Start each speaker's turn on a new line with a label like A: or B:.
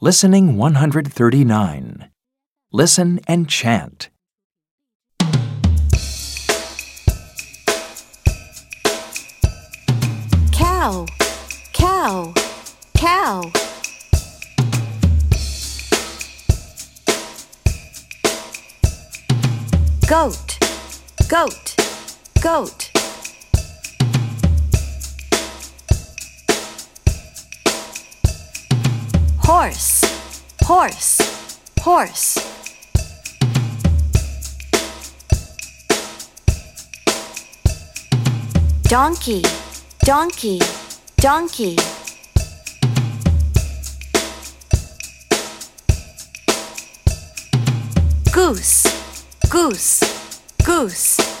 A: Listening 139. Listen and chant.
B: cow, cow, cow. Goat, goat, goat. Horse, horse, horse. Donkey, donkey, donkey. Goose, goose, goose.